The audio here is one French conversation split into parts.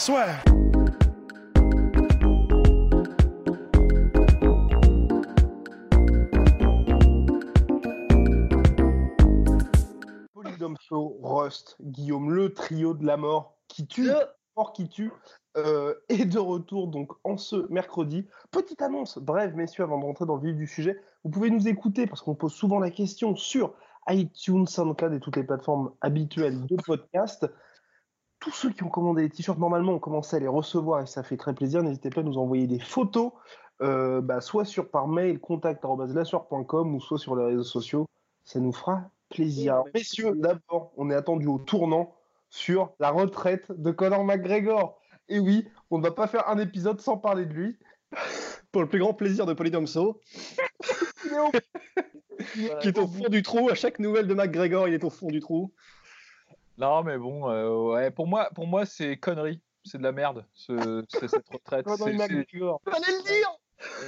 Soit. Polydomso, Rust, Guillaume, le trio de la mort qui tue, mort qui tue, euh, est de retour donc en ce mercredi. Petite annonce, bref, messieurs, avant de rentrer dans le vif du sujet, vous pouvez nous écouter parce qu'on pose souvent la question sur iTunes, SoundCloud et toutes les plateformes habituelles de podcast. Tous ceux qui ont commandé les t-shirts, normalement, ont commencé à les recevoir et ça fait très plaisir. N'hésitez pas à nous envoyer des photos, euh, bah, soit sur par mail contact.lassoir.com ou soit sur les réseaux sociaux. Ça nous fera plaisir. Alors, messieurs, d'abord, on est attendu au tournant sur la retraite de Conor McGregor. Et oui, on ne va pas faire un épisode sans parler de lui. Pour le plus grand plaisir de Polydomso, qui est au fond du trou. À chaque nouvelle de McGregor, il est au fond du trou. Non, mais bon, euh, ouais, pour moi, pour moi c'est connerie. C'est de la merde, ce, cette retraite. Fallait le dire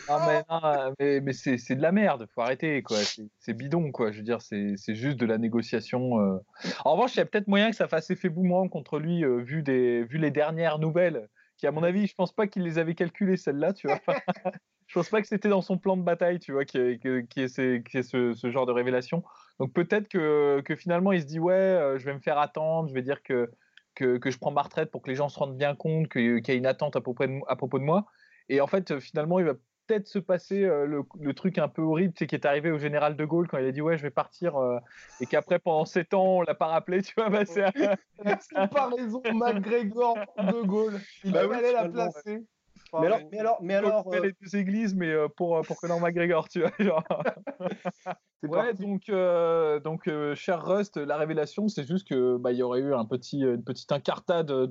Non, mais, non, mais, mais c'est de la merde, faut arrêter, quoi. C'est- bidon, quoi. Je veux dire, c'est juste de la négociation. euh. En revanche, il y a peut-être moyen que ça fasse effet boomerang contre lui, euh, vu, des, vu les dernières nouvelles, qui, à mon avis, je pense pas qu'il les avait calculées, celles-là, tu vois. je pense pas que c'était dans son plan de bataille, tu vois, qui est, qui est, ces- qui est ce, ce genre de révélation. Donc peut-être que, que finalement, il se dit, ouais, euh, je vais me faire attendre, je vais dire que, que, que je prends ma retraite pour que les gens se rendent bien compte qu'il y a une attente à propos de, à propos de moi. Et en fait, finalement, il va peut-être se passer euh, le, le truc un peu horrible, sais, qui est arrivé au général de Gaulle quand il a dit ouais, je vais partir, euh, et qu'après pendant 7 ans, on l'a pas rappelé, tu vois. Bah, c'est La comparaison McGregor de Gaulle. Il Bah oui, fallait la finalement, Mais alors, mais alors, mais alors, euh, les deux églises, mais euh, pour, euh, pour Conor McGregor, tu vois. genre. Ouais, donc, donc cher Rust, la révélation, c'est juste que bah, il y aurait eu un petit, une petite incartade de,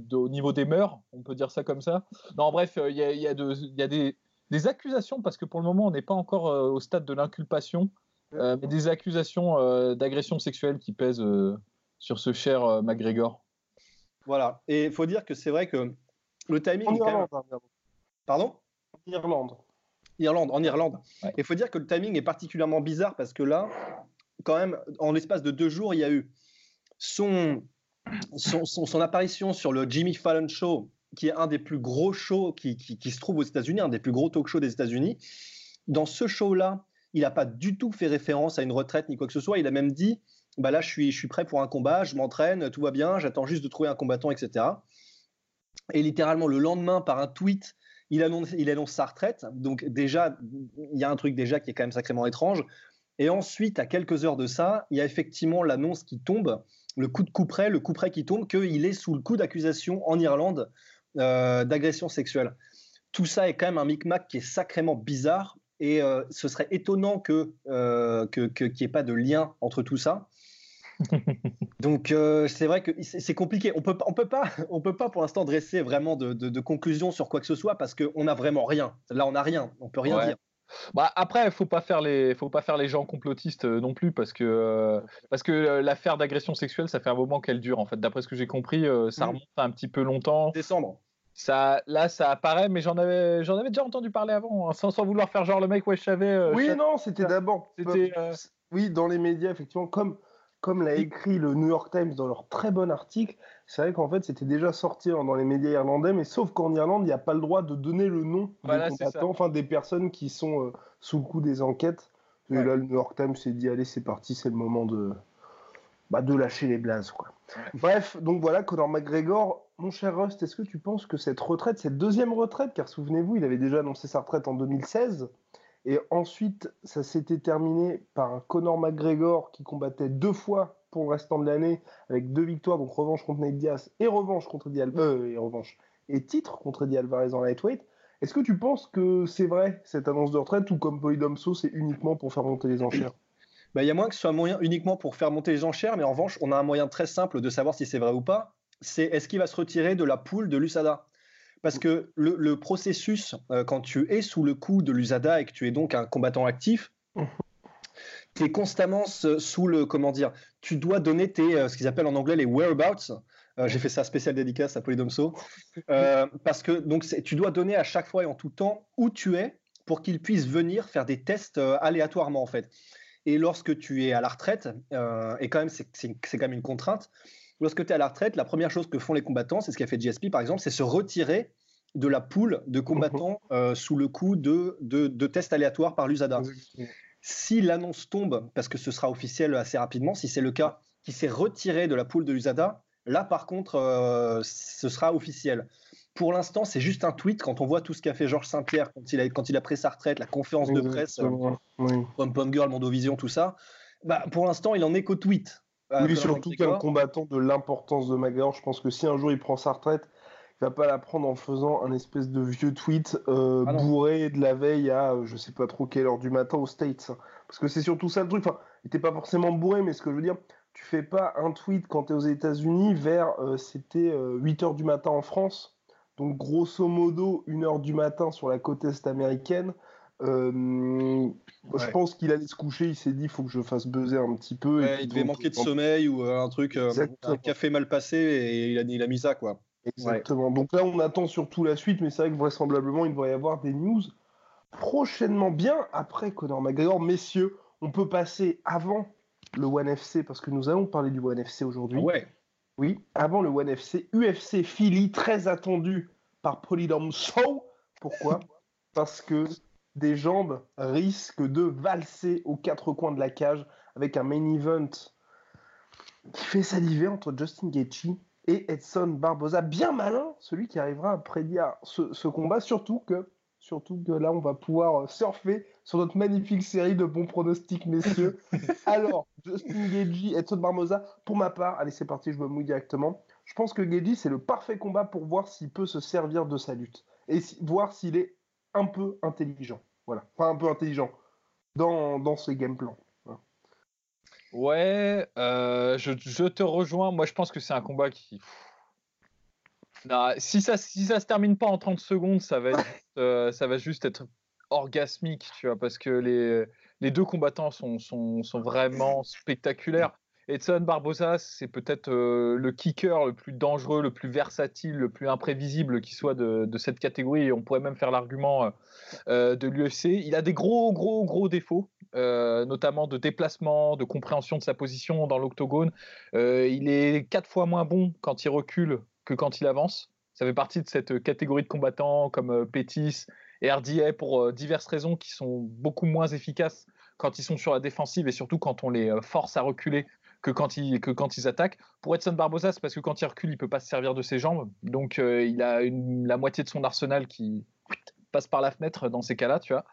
de- au niveau des mœurs, on peut dire ça comme ça. Non, bref, il y a, il y a de- il y a des, des accusations, parce que pour le moment, on n'est pas encore au stade de l'inculpation, euh, mais des accusations euh, d'agression sexuelle qui pèsent euh, sur ce cher McGregor. voilà. Et il faut dire que c'est vrai que le timing. En est quand même- Irlande. Pardon? En Irlande. Irlande, en Irlande. Ouais. Il faut dire que le timing est particulièrement bizarre parce que là, quand même, en l'espace de deux jours, il y a eu son, son, son- son apparition sur le Jimmy Fallon Show, qui est un des plus gros shows qui, qui- qui se trouve aux États-Unis, un des plus gros talk shows des États-Unis. Dans ce show-là, il n'a pas du tout fait référence à une retraite ni quoi que ce soit. Il a même dit bah là, je suis, je suis prêt pour un combat, je m'entraîne, tout va bien, j'attends juste de trouver un combattant, etc. Et littéralement, le lendemain, par un tweet, il annonce, sa retraite. Donc déjà, il y a un truc déjà qui est quand même sacrément étrange. Et ensuite, à quelques heures de ça, il y a effectivement l'annonce qui tombe, le coup de coup près, le coup près qui tombe, qu'il est sous le coup d'accusation en Irlande euh, d'agression sexuelle. Tout ça est quand même un micmac qui est sacrément bizarre. Et euh, ce serait étonnant euh, que- qu'il n'y ait pas de lien entre tout ça. Donc euh, c'est vrai que c'est compliqué. On peut pas- on peut pas on peut pas pour l'instant dresser vraiment de, de, de conclusion sur quoi que ce soit parce qu'on n'a vraiment rien. Là on n'a rien. On peut rien Ouais. dire. Bah, après, faut pas faire les, faut pas faire les gens complotistes euh, non plus parce que, euh, parce que euh, l'affaire d'agression sexuelle, ça fait un moment qu'elle dure en fait. D'après ce que j'ai compris, euh, ça Mhm. remonte à un petit peu longtemps. Décembre. Ça, là, ça apparaît, mais j'en avais, j'en avais déjà entendu parler avant, hein, sans, sans vouloir faire genre le mec, ouais, je savais. euh, Oui, non, c'était d'abord. C'était, euh, Oui, dans les médias, effectivement, comme, comme l'a écrit le New York Times dans leur très bon article, c'est vrai qu'en fait, c'était déjà sorti hein, dans les médias irlandais, mais sauf qu'en Irlande, il n'y a pas le droit de donner le nom Voilà, des combattants, enfin des personnes qui sont euh, sous le coup des enquêtes. Et Ouais. là, le New York Times s'est dit, allez, c'est parti, c'est le moment de, bah, de lâcher les blazes. Quoi. Bref, donc voilà, Conor McGregor, mon cher Rust, est-ce que tu penses que cette retraite, cette deuxième retraite, car souvenez-vous, il avait déjà annoncé sa retraite en 2016, et ensuite, ça s'était terminé par un Conor McGregor qui combattait deux fois pour le restant de l'année, avec deux victoires, donc revanche contre Nate Diaz et revanche contre Eddie euh, et revanche et titre contre Eddie Alvarez en lightweight. Est-ce que tu penses que c'est vrai cette annonce de retraite ou comme Polydomso, c'est uniquement pour faire monter les enchères? Bah, il y a moins que ce soit un moyen uniquement pour faire monter les enchères, mais en revanche, on a un moyen très simple de savoir si c'est vrai ou pas. C'est est-ce qu'il va se retirer de la poule de l'USADA Parce que le, processus, euh, quand tu es sous le coup de l'USADA et que tu es donc un combattant actif, mmh. tu es constamment sous le. Comment dire Tu dois donner tes, euh, ce qu'ils appellent en anglais les whereabouts. Euh, j'ai fait ça spécial dédicace à Polydomso. parce que donc, tu dois donner à chaque fois et en tout temps où tu es pour qu'ils puissent venir faire des tests aléatoirement en fait. Et lorsque tu es à la retraite, et quand même, c'est quand même une contrainte, lorsque tu es à la retraite, la première chose que font les combattants, c'est ce qu'a fait GSP par exemple, c'est se retirer de la poule de combattants mhm. euh, sous le coup de, de, tests aléatoires par l'USADA. Si l'annonce tombe, parce que ce sera officiel assez rapidement, si c'est le cas, qui s'est retiré de la poule de l'USADA, là par contre, euh, ce sera officiel pour l'instant, c'est juste un tweet. Quand on voit tout ce qu'a fait Georges Saint-Pierre quand il, a, quand il a pris sa retraite, la conférence de presse, euh, Pom Pom Girl, Mondovision, tout ça, bah, pour l'instant, il en est qu'au tweet. Euh, oui, surtout qu'un combattant de l'importance de McGregor, je pense que si un jour il prend sa retraite, il va pas la prendre en faisant un espèce de vieux tweet euh, ah bourré de la veille à je sais pas trop quelle heure du matin aux States. Parce que c'est surtout ça le truc. Enfin, il était pas forcément bourré, mais ce que je veux dire, tu fais pas un tweet quand tu es aux États-Unis vers c'était 8 heures du matin en France donc grosso modo, une heure du matin sur la côte est américaine. Euh, je pense qu'il allait se coucher, il s'est dit il faut que je fasse buzzer un petit peu. il devait manquer de sommeil ou euh, un truc, euh, un café mal passé et il a, il a mis ça quoi. Exactement. Donc là, on attend surtout la suite, mais c'est vrai que vraisemblablement, il devrait y avoir des news prochainement, bien après Conor McGregor. Messieurs, on peut passer avant le One FC parce que nous allons parler du One FC aujourd'hui. Ouais. Oui, avant le One FC, UFC Philly, très attendu par Polydome Show. Pourquoi? Parce que des jambes risquent de valser aux quatre coins de la cage avec un main event qui fait saliver entre Justin Gaethje et Edson Barboza. Bien malin, celui qui arrivera à prédire ce, ce combat, surtout que Surtout que là, on va pouvoir surfer sur notre magnifique série de bons pronostics, messieurs. Alors, Justin Gagey, Edson Barboza, pour ma part, allez, c'est parti, je me mouille directement. Je pense que Gagey, c'est le parfait combat pour voir s'il peut se servir de sa lutte et voir s'il est un peu intelligent. Voilà, enfin un peu intelligent dans, dans ses game plans. Ouais, euh, je, je, te rejoins. Moi, je pense que c'est un combat qui si ça si ça se termine pas en 30 secondes, ça va, euh, ça va juste être orgasmique, tu vois, parce que les, les deux combattants sont, sont, sont vraiment spectaculaires. Edson Barbosa, c'est peut-être euh, le kicker le plus dangereux, le plus versatile, le plus imprévisible qui soit de, cette catégorie. Et on pourrait même faire l'argument euh, de l'UFC. Il a des gros, gros, gros défauts, notamment de déplacement, de compréhension de sa position dans l'octogone. il est quatre fois moins bon quand il recule que quand il avance. Ça fait partie de cette catégorie de combattants comme euh, Pétis et RDA pour euh, diverses raisons qui sont beaucoup moins efficaces quand ils sont sur la défensive et surtout quand on les euh, force à reculer que quand ils, que quand ils attaquent. Pour Edson Barbosa, c'est parce que quand il recule, il peut pas se servir de ses jambes. Donc il a la moitié de son arsenal qui passe par la fenêtre dans ces cas-là, tu vois.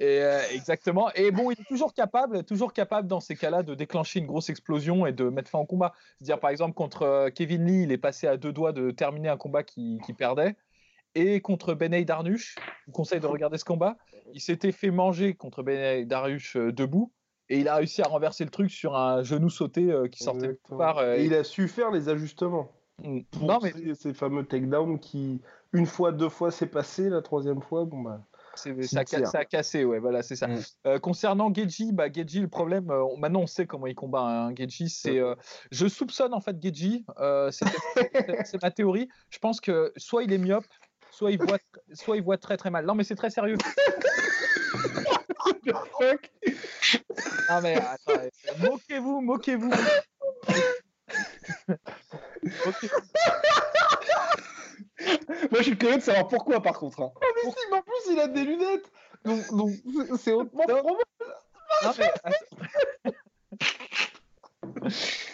Euh, exactement. Et bon, il est toujours capable, toujours capable dans ces cas-là de déclencher une grosse explosion et de mettre fin au combat. C'est-à-dire, par exemple, contre euh, Kevin Lee, il est passé à deux doigts de terminer un combat qui, perdait. Et contre Benay Darnush, je vous conseille de regarder ce combat. Il s'était fait manger contre Benay Darnush euh, debout. Et il a réussi à renverser le truc sur un genou sauté qui sortait de part. et il a su faire les ajustements. Mm. non, mais... ces, ces fameux takedowns qui, une fois, deux fois, c'est passé. La troisième fois, bon bah. ça, a cassé, ouais, voilà, c'est ça. Mm. Euh, concernant Geji, bah, Geji, le problème, euh, maintenant on sait comment il combat un Geji. C'est, euh, je soupçonne en fait Geji, c'est ma théorie. Je pense que soit il est myope, soit il voit, soit il voit très très mal. Non, mais c'est très sérieux. non mais moquez-vous, moquez-vous. Moi, je suis curieux de savoir pourquoi, par contre. Hein. Oh, mais en plus, il a des lunettes. Donc, c'est hautement probable. Non, mais...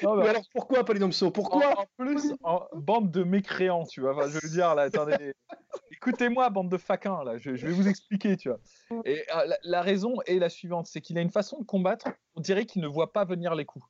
non, mais alors pourquoi Polydomso Pourquoi? en, plus, en bande de mécréants, tu vois. Enfin, je veux dire, là, attendez. Écoutez-moi, bande de faquins, là. Je, vais vous expliquer, tu vois. Et euh, la, raison est la suivante c'est qu'il a une façon de combattre, on dirait qu'il ne voit pas venir les coups.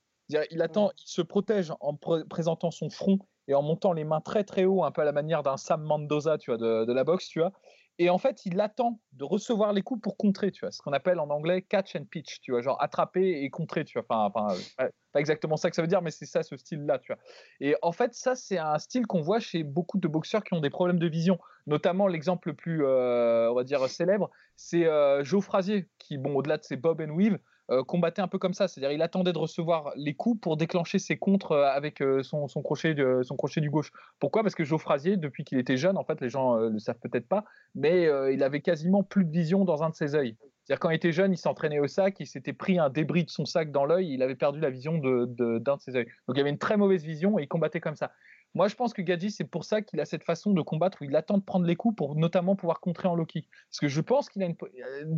Il attend, il se protège en présentant son front et en montant les mains très très haut, un peu à la manière d'un Sam Mendoza, tu vois, de, la boxe, tu vois. Et en fait, il attend de recevoir les coups pour contrer, tu vois, ce qu'on appelle en anglais catch and pitch, tu vois, genre attraper et contrer, tu vois. Enfin, enfin pas exactement ça que ça veut dire, mais c'est ça ce style-là, tu vois. Et en fait, ça, c'est un style qu'on voit chez beaucoup de boxeurs qui ont des problèmes de vision. Notamment, l'exemple le plus, euh, on va dire, célèbre, c'est euh, Joe Frazier, qui, bon, au-delà de ses bob and weave, euh, combattait un peu comme ça, c'est-à-dire il attendait de recevoir les coups pour déclencher ses contres avec euh, son, crochet, son crochet du gauche. Pourquoi? Parce que Joe Frazier, depuis qu'il était jeune, en fait, les gens ne le savent peut-être pas, mais il avait quasiment plus de vision dans un de ses œils. C'est-à-dire quand il était jeune, il s'entraînait au sac, il s'était pris un débris de son sac dans l'œil, il avait perdu la vision d'un de, de, ses œils. Donc il avait une très mauvaise vision et il combattait comme ça. Moi, je pense que Gadji, c'est pour ça qu'il a cette façon de combattre où il attend de prendre les coups pour notamment pouvoir contrer en low kick. Parce que je pense qu'il a une,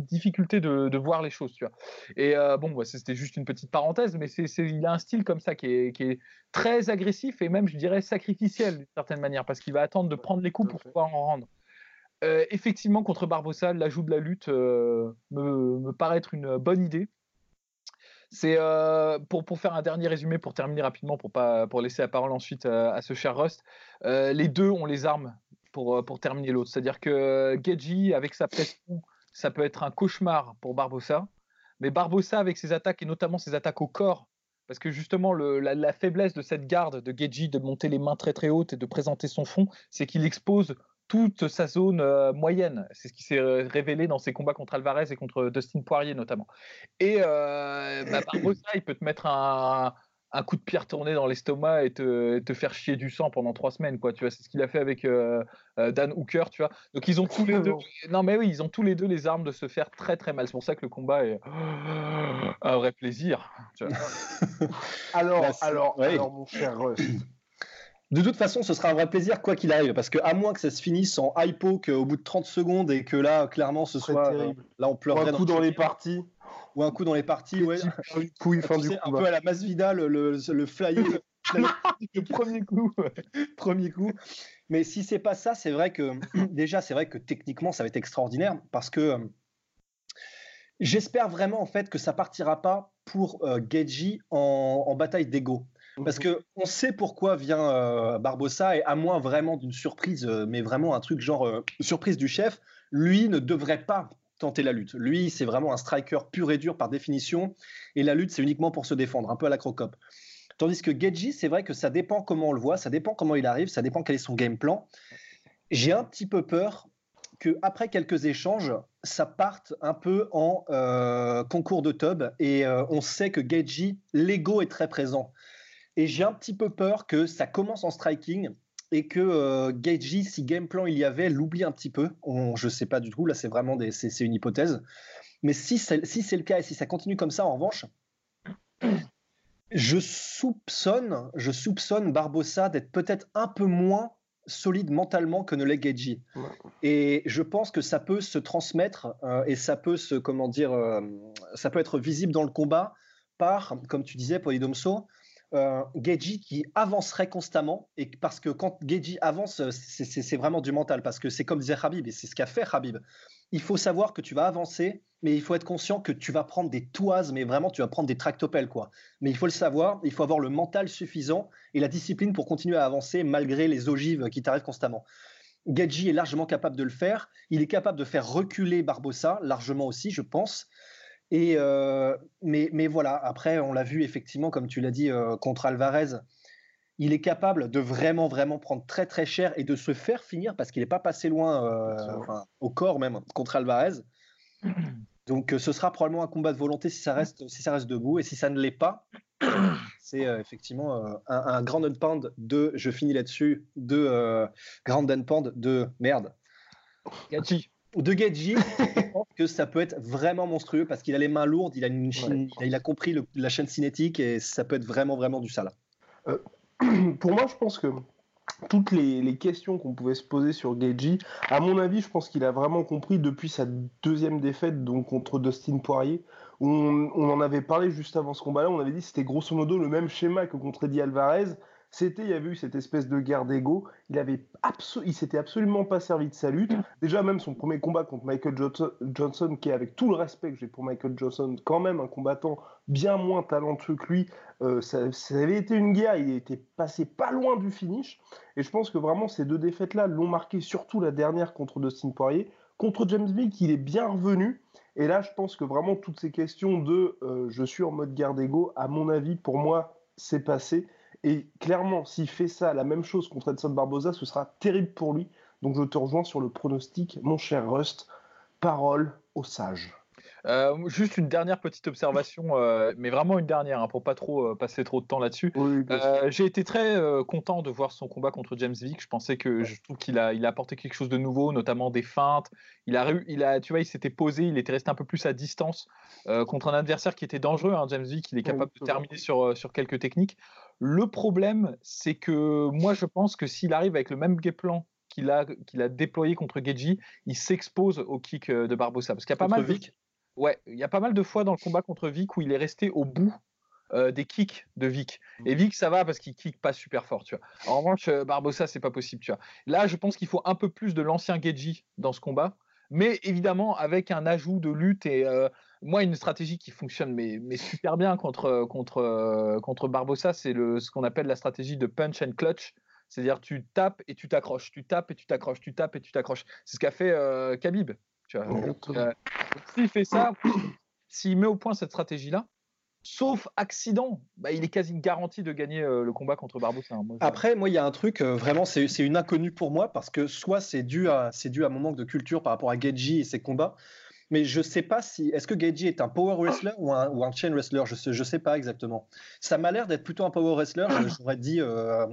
difficulté de, voir les choses, tu vois. Et euh, bon, bah, c'était juste une petite parenthèse, mais c'est, il a un style comme ça qui est, très agressif et même, je dirais, sacrificiel d'une certaine manière, parce qu'il va attendre de prendre les coups pour pouvoir en rendre. Euh, effectivement, contre Barbossa, l'ajout de la lutte euh, me, me paraît être une bonne idée. C'est euh, pour, pour faire un dernier résumé, pour terminer rapidement, pour, pas, pour laisser la parole ensuite euh, à, ce cher Rust. Euh, les deux ont les armes pour, pour terminer l'autre. C'est-à-dire que Geji, avec sa pression, ça peut être un cauchemar pour Barbossa. Mais Barbossa, avec ses attaques, et notamment ses attaques au corps, parce que justement, le, la, la, faiblesse de cette garde de Geji de monter les mains très très hautes et de présenter son fond, c'est qu'il expose toute sa zone euh, moyenne. C'est ce qui s'est euh, révélé dans ses combats contre Alvarez et contre Dustin Poirier notamment. Et euh, bah, il peut te mettre un, coup de pierre tourné dans l'estomac et te, faire chier du sang pendant trois semaines, quoi. Tu vois, c'est ce qu'il a fait avec euh, Dan Hooker, tu vois. Donc ils ont tous les deux, non mais oui, ils ont tous les deux les armes de se faire très très mal. C'est pour ça que le combat est un vrai plaisir. alors, alors, alors, mon cher Rust. De toute façon, ce sera un vrai plaisir quoi qu'il arrive, parce que à moins que ça se finisse en hypo au bout de 30 secondes et que là, clairement, ce soit terrible. là, on pleurerait. un coup dans, les parties. Ou un coup dans les parties, ouais. Un, fin du un peu à la masse Vidal, le, le flyer. le premier coup. premier coup. Mais si c'est pas ça, c'est vrai que déjà, c'est vrai que techniquement, ça va être extraordinaire parce que euh, j'espère vraiment en fait que ça partira pas pour euh, Geji en, en bataille d'ego. Parce mhm. que on sait pourquoi vient euh, Barbossa, et à moins vraiment d'une surprise, euh, mais vraiment un truc genre euh, surprise du chef, lui ne devrait pas tenter la lutte. Lui, c'est vraiment un striker pur et dur par définition, et la lutte, c'est uniquement pour se défendre, un peu à la crocop. Tandis que Geji, c'est vrai que ça dépend comment on le voit, ça dépend comment il arrive, ça dépend quel est son game plan. J'ai un petit peu peur que après quelques échanges, ça parte un peu en concours de tub, et on sait que Geji, l'ego est très présent. Et j'ai un petit peu peur que ça commence en striking et que euh, si game plan il y avait, l'oublie un petit peu. je ne sais pas du tout, là c'est vraiment des, c'est, une hypothèse. Mais si c'est, si c'est le cas et si ça continue comme ça, en revanche, je soupçonne, je soupçonne Barbossa d'être peut-être un peu moins solide mentalement que ne l'est Geiji. Et je pense que ça peut se transmettre euh, et ça peut se, comment dire, euh, ça peut être visible dans le combat par, comme tu disais, Polydomso, euh, Geji qui avancerait constamment et parce que quand Geji avance c'est vraiment du mental parce que c'est comme disait Habib et c'est ce qu'a fait Habib il faut savoir que tu vas avancer mais il faut être conscient que tu vas prendre des toises mais vraiment tu vas prendre des tractopelles quoi. Mais il faut le savoir il faut avoir le mental suffisant et la discipline pour continuer à avancer malgré les ogives qui t'arrivent constamment. Geji est largement capable de le faire. Il est capable de faire reculer Barbossa largement aussi je pense et euh, mais, mais, voilà, après, on l'a vu effectivement, comme tu l'as dit, euh, contre Alvarez, il est capable de vraiment, vraiment prendre très, très cher et de se faire finir parce qu'il n'est pas passé loin, euh, au corps même, contre Alvarez. Donc ce sera probablement un combat de volonté si ça reste, si ça reste debout. Et si ça ne l'est pas, c'est effectivement un, un, grand pound de, je finis là-dessus, de grand pound de merde. Gachi de Geji, je pense que ça peut être vraiment monstrueux parce qu'il a les mains lourdes, il a, une il a compris la chaîne cinétique et ça peut être vraiment, vraiment du sale. Euh, pour moi, je pense que toutes les, questions qu'on pouvait se poser sur Geji, à mon avis, je pense qu'il a vraiment compris depuis sa deuxième défaite donc contre Dustin Poirier. On, on en avait parlé juste avant ce combat-là, on avait dit que c'était grosso modo le même schéma que contre Eddie Alvarez, c'était, il y avait eu cette espèce de guerre d'ego. Il avait il s'était absolument pas servi de sa lutte. Déjà, même son premier combat contre Michael Johnson, qui est avec tout le respect que j'ai pour Michael Johnson, quand même un combattant bien moins talentueux que lui, euh, ça, avait été une guerre. Il était passé pas loin du finish. Et je pense que vraiment ces deux défaites-là l'ont marqué, surtout la dernière contre Dustin Poirier Contre James Vick, il est bien revenu. Et là, je pense que vraiment toutes ces questions de euh, je suis en mode garde ego, à mon avis, pour moi, c'est passé. Et clairement, s'il fait ça, la même chose contre Edson Barboza, ce sera terrible pour lui. Donc je te rejoins sur le pronostic, mon cher Rust. Parole aux sages. Euh, juste une dernière petite observation, euh, mais vraiment une dernière, hein, pour pas trop euh, passer trop de temps là-dessus. J'ai été très content de voir son combat contre James Vick. Je pensais que je trouve qu'il a, il a apporté quelque chose de nouveau, notamment des feintes. Il a, il a, tu vois, il s'était posé, il était resté un peu plus à distance contre un adversaire qui était dangereux. Hein, James Vick, il est capable de terminer sur, sur quelques techniques. Le problème, c'est que moi, je pense que s'il arrive avec le même game plan qu'il a, qu'il a déployé contre Geji, il s'expose au kick de Barbosa. Parce qu'il y a pas mal. Vic Ouais, il y a pas mal de fois dans le combat contre Vic où il est resté au bout euh, des kicks de Vic. Mmh. Et Vic, ça va parce qu'il kick pas super fort, tu vois. En revanche, euh, Barbosa, c'est pas possible, tu vois. Là, je pense qu'il faut un peu plus de l'ancien Geji dans ce combat, mais évidemment avec un ajout de lutte et euh, moi une stratégie qui fonctionne mais, mais super bien contre contre contre Barbosa, c'est le ce qu'on appelle la stratégie de punch and clutch. C'est-à-dire tu tapes et tu t'accroches, tu tapes et tu t'accroches, tu tapes et tu t'accroches. C'est ce qu'a fait Khabib. Euh, s'il fait ça, s'il met au point cette stratégie-là, sauf accident, bah, il est quasi garanti de gagner euh, le combat contre Barbosa. Hein. Après, moi, il y a un truc, euh, vraiment, c'est une inconnue pour moi, parce que soit c'est dû, à, mon manque de culture par rapport à Geji et ses combats, mais je sais pas si. Est-ce que Geji est un power wrestler ou un, chain wrestler? Je sais, sais pas exactement. Ça m'a l'air d'être plutôt un power wrestler, j'aurais dit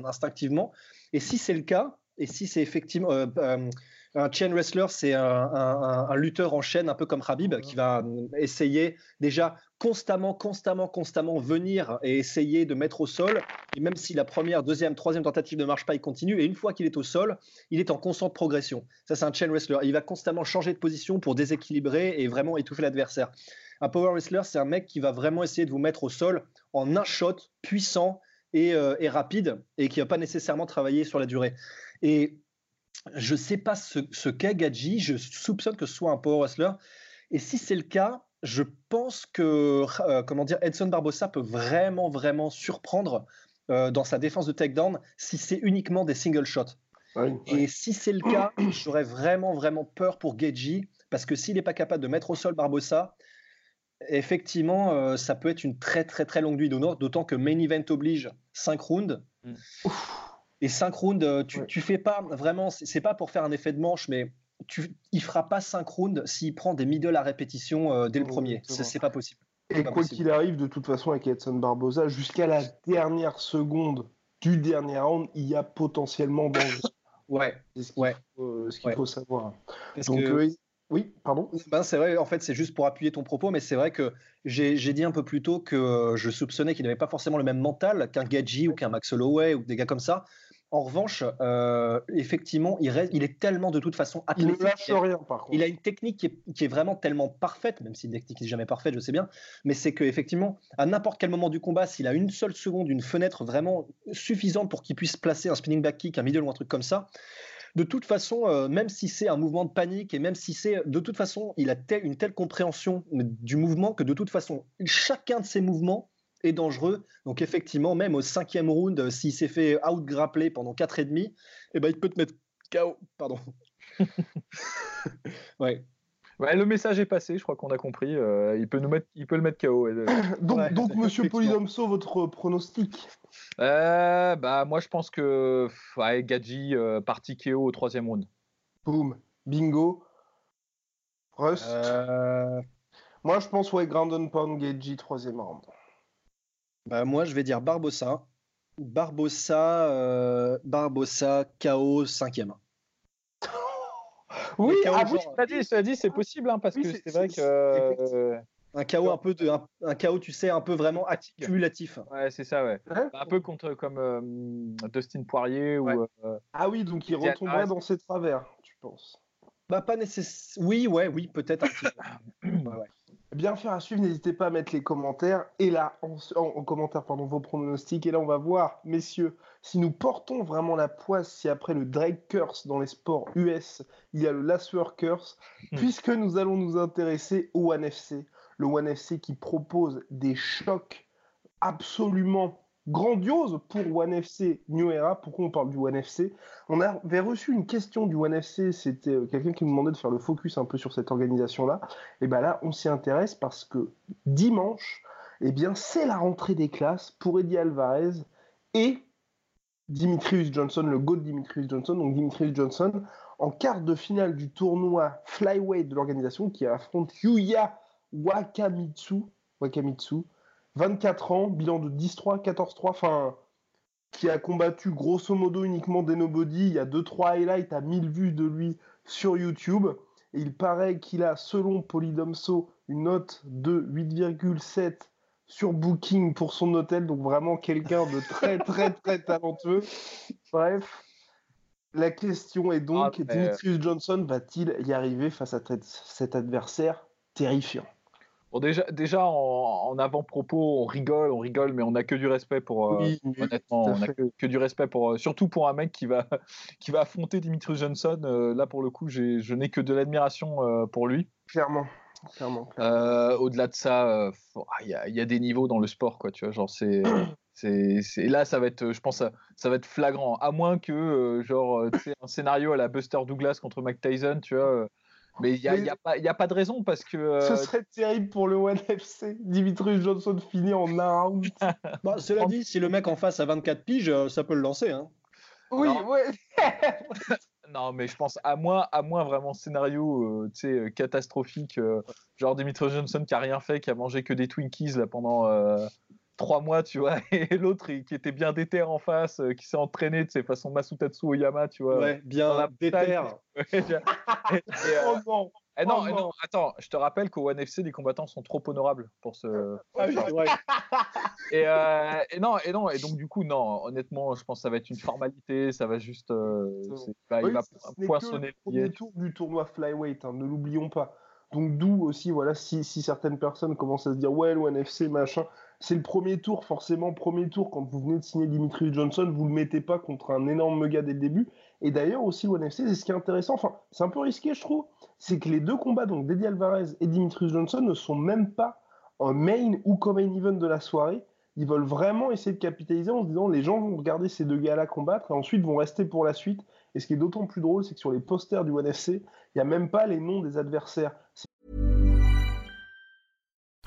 instinctivement. Et si c'est le cas, et si c'est effectivement un chain wrestler, c'est un, lutteur en chaîne, un peu comme Habib, qui va essayer déjà constamment, constamment, constamment venir et essayer de mettre au sol. Et même si la première, deuxième, troisième tentative ne marche pas, il continue. Et une fois qu'il est au sol, il est en constante progression. Ça, c'est un chain wrestler. il va constamment changer de position pour déséquilibrer et vraiment étouffer l'adversaire. Un power wrestler, c'est un mec qui va vraiment essayer de vous mettre au sol en un shot puissant et, euh, et rapide et qui va pas nécessairement travailler sur la durée. Et je ne sais pas ce, qu'est Gadji, je soupçonne que ce soit un power wrestler. Et si c'est le cas, je pense que euh, comment dire, Edson Barbosa peut vraiment, vraiment surprendre euh, dans sa défense de takedown si c'est uniquement des single shots. et si c'est le cas, j'aurais vraiment, vraiment peur pour Gadji, parce que s'il n'est pas capable de mettre au sol Barbosa, effectivement, euh, ça peut être une très, très, très longue nuit d'honneur, d'autant que Main Event oblige 5 rounds. Mm. Et 5 rounds, euh, tu, tu fais pas vraiment, c'est pas pour faire un effet de manche, mais tu, il fera pas 5 rounds s'il prend des middle à répétition euh, dès le premier. C'est pas possible. Et quoi qu'il arrive, de toute façon, avec Edson Barbosa, jusqu'à la dernière seconde du dernier round, il y a potentiellement danger. ouais. C'est ce qu'il ouais. faut, ce faut, savoir. Donc, euh, oui, pardon. Ben, c'est vrai, en fait, c'est juste pour appuyer ton propos, mais c'est vrai que j'ai dit un peu plus tôt que je soupçonnais qu'il n'avait pas forcément le même mental qu'un Gadji ou qu'un Max Holloway ou des gars comme ça. En revanche, euh, effectivement, il, il, est tellement de toute façon athlétique. Il ne lâche rien, par contre. Il a une technique qui est, vraiment tellement parfaite, même si une technique n'est jamais parfaite, je sais bien. Mais c'est qu'effectivement, à n'importe quel moment du combat, s'il a une seule seconde, une fenêtre vraiment suffisante pour qu'il puisse placer un spinning back kick, un middle ou un truc comme ça, de toute façon, euh, même si c'est un mouvement de panique et même si c'est de toute façon, il a une telle compréhension du mouvement que de toute façon, chacun de ces mouvements est dangereux. Donc effectivement, même au cinquième round, euh, s'il s'est fait out-grappler pendant 4 et demi, eh ben, il peut te mettre KO. Pardon. ouais. Ouais, le message est passé, je crois qu'on a compris. Euh, il, peut nous mettre, il peut le mettre KO. donc, donc Monsieur Polydomso, votre pronostic? Euh, bah, Moi, je pense que ouais, Gadji, parti KO au troisième round. Boom. Bingo. Rust? Moi, je pense, ouais, Ground Pound, Gadji, troisième round. Bah, moi, je vais dire Barbossa. Barbossa, euh, Barbossa, KO, cinquième. oui, ah, oui, dit, dit c'est possible, hein, parce que c'est vrai que. Euh, un chaos un peu de un, chaos tu sais un peu vraiment accumulatif ouais c'est ça ouais un peu contre comme euh, Dustin Poirier ou ah oui donc il retomberait dans ses travers tu penses bah pas nécessairement oui ouais oui peut-être un petit peu ouais, ouais. Bien faire à suivre, n'hésitez pas à mettre les commentaires. Et là, en, commentaire, pardon, vos pronostics. Et là, on va voir, messieurs, si nous portons vraiment la poisse, si après le Drake Curse dans les sports US, il y a le Laswer Curse, hmm. puisque nous allons nous intéresser au One FC. Le One FC qui propose des chocs absolument grandiose pour One FC New Era. Pourquoi on parle du One FC On avait reçu une question du One FC, c'était euh, quelqu'un qui nous demandait de faire le focus un peu sur cette organisation-là. Et bien là, on s'y intéresse parce que dimanche, eh bien, c'est la rentrée des classes pour Eddie Alvarez et Dimitrius Johnson, le GOAT Dimitrius Johnson. Donc Dimitrius Johnson en quart de finale du tournoi flyweight de l'organisation qui affronte Yuya Wakamitsu. Wakamitsu 24 ans, bilan de 10-3, 14-3, enfin, qui a combattu grosso modo uniquement des nobody. Il y a 2-3 highlights à 1000 vues de lui sur YouTube. Et il paraît qu'il a, selon Polydomso, une note de 8,7 sur Booking pour son hôtel. Donc vraiment quelqu'un de très, très, très talentueux. Bref. La question est donc, ah, Dimitrius Johnson va-t-il y arriver face à cet adversaire terrifiant? Bon, déjà, déjà en, avant-propos, on rigole, on rigole, mais on n'a que du respect pour. Euh, honnêtement, on n'a que, du respect pour. Euh, surtout pour un mec qui va, qui va affronter Dimitri Johnson. Euh, là, pour le coup, je n'ai que de l'admiration pour lui. Clairement. Clairement. Au-delà de ça, il y, y, a des niveaux dans le sport, quoi. Tu vois, genre c'est. C'est, là, ça va être, je pense, ça, ça va être flagrant. À moins que, genre, un scénario à la Buster Douglas contre Mike Tyson, tu vois, mais il n'y a, y a, pas, a, pas de raison parce que. Euh, Ce serait terrible pour le One FC. Dimitri Johnson finit en un round. bah, cela dit, si le mec en face a 24 piges, euh, ça peut le lancer. Hein. Oui, ouais. non, mais je pense à moins, à moins vraiment scénario euh, euh catastrophique, genre Dimitri Johnson qui a rien fait, qui a mangé que des Twinkies là, pendant trois mois, tu vois, et l'autre qui était bien déter en face, qui s'est entraîné de ses façons Masutatsu Oyama, tu vois. Ouais, bien déter. oh non. Eh non, oh non. attends, je te rappelle qu'au One FC, les combattants sont trop honorables pour ce. Ah et, euh, et, non, et non, et donc du coup, non, honnêtement, je pense que ça va être une formalité, ça va juste. Euh, bah, il va poinçonner le premier tour du tournoi flyweight, hein, ne l'oublions pas. Donc d'où aussi, voilà, si, si, certaines personnes commencent à se dire ouais, le One FC, machin, c'est le premier tour, forcément, premier tour, quand vous venez de signer Dimitri Johnson, vous ne le mettez pas contre un énorme gars dès le début. Et d'ailleurs, aussi, le NFC, c'est ce qui est intéressant, enfin, c'est un peu risqué, je trouve, c'est que les deux combats, donc Eddie Alvarez et Dimitri Johnson, ne sont même pas un main ou co-main event de la soirée. Ils veulent vraiment essayer de capitaliser en se disant les gens vont regarder ces deux gars-là combattre et ensuite vont rester pour la suite. Et ce qui est d'autant plus drôle, c'est que sur les posters du NFC, il n'y a même pas les noms des adversaires.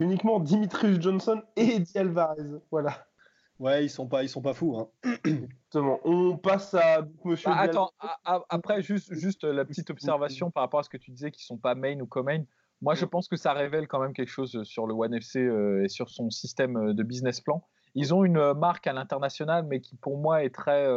Uniquement Dimitrius Johnson et Eddie Alvarez. Voilà. Ouais, ils sont pas, ils sont pas fous. Hein. Exactement. On passe à Monsieur. Bah, attends, après juste, juste la petite observation par rapport à ce que tu disais, qu'ils sont pas main ou co-main. Moi, je pense que ça révèle quand même quelque chose sur le One FC euh, et sur son système euh, de business plan. Ils ont une euh, marque à l'international, mais qui pour moi est très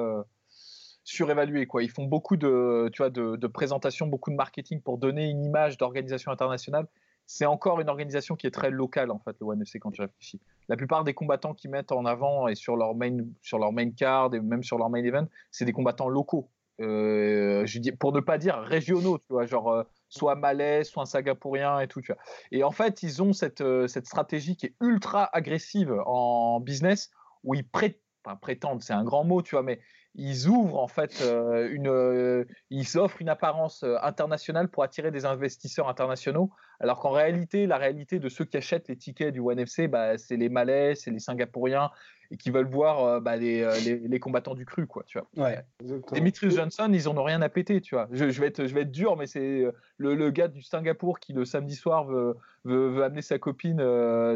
surévaluée. Quoi. Ils font beaucoup de, tu vois, de, de présentations, beaucoup de marketing pour donner une image d'organisation internationale c'est encore une organisation qui est très locale en fait le One FC quand tu réfléchis. La plupart des combattants qu'ils mettent en avant et sur leur main sur leur main card et même sur leur main event, c'est des combattants locaux. Euh, pour ne pas dire régionaux, tu vois, genre euh, soit malais, soit singapourien et tout. Tu vois. Et en fait, ils ont cette, euh, cette stratégie qui est ultra agressive en business où ils prétendent, c'est un grand mot, tu vois, mais ils ouvrent en fait euh, une, euh, ils offrent une apparence euh, internationale pour attirer des investisseurs internationaux, alors qu'en réalité, la réalité de ceux qui achètent les tickets du One FC, bah, c'est les Malais, c'est les Singapouriens et qui veulent voir bah, les, les, combattants du cru, quoi, tu vois. Ouais, Dimitri Johnson, ils en ont rien à péter, tu vois. Je, vais être, je vais être dur, mais c'est le, le, gars du Singapour qui le samedi soir veut, veut, veut amener sa copine,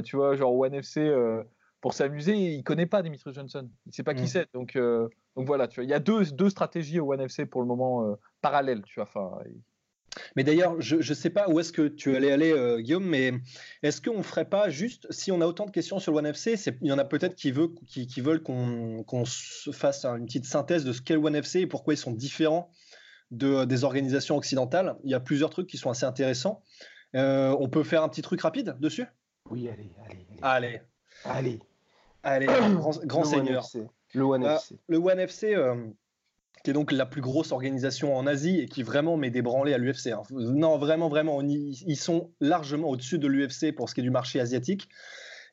tu vois, genre One FC pour s'amuser, il connaît pas Dimitri Johnson. Il sait pas qui mm. c'est. Donc, euh, donc voilà, tu vois, il y a deux, deux stratégies au One FC pour le moment euh, parallèles, tu vois. Enfin, mais d'ailleurs, je ne sais pas où est-ce que tu allais aller, euh, Guillaume, mais est-ce qu'on ne ferait pas juste, si on a autant de questions sur le One FC, il y en a peut-être qui, veut, qui, qui veulent qu'on se fasse une petite synthèse de ce qu'est le One FC et pourquoi ils sont différents de, des organisations occidentales. Il y a plusieurs trucs qui sont assez intéressants. on peut faire un petit truc rapide dessus? Oui, allez, allez. Allez. Allez. Allez, grand, seigneur. Le One FC. Le One FC, qui est donc la plus grosse organisation en Asie et qui vraiment met des branlés à l'UFC. Hein. Non, vraiment, vraiment, ils sont largement au-dessus de l'UFC pour ce qui est du marché asiatique.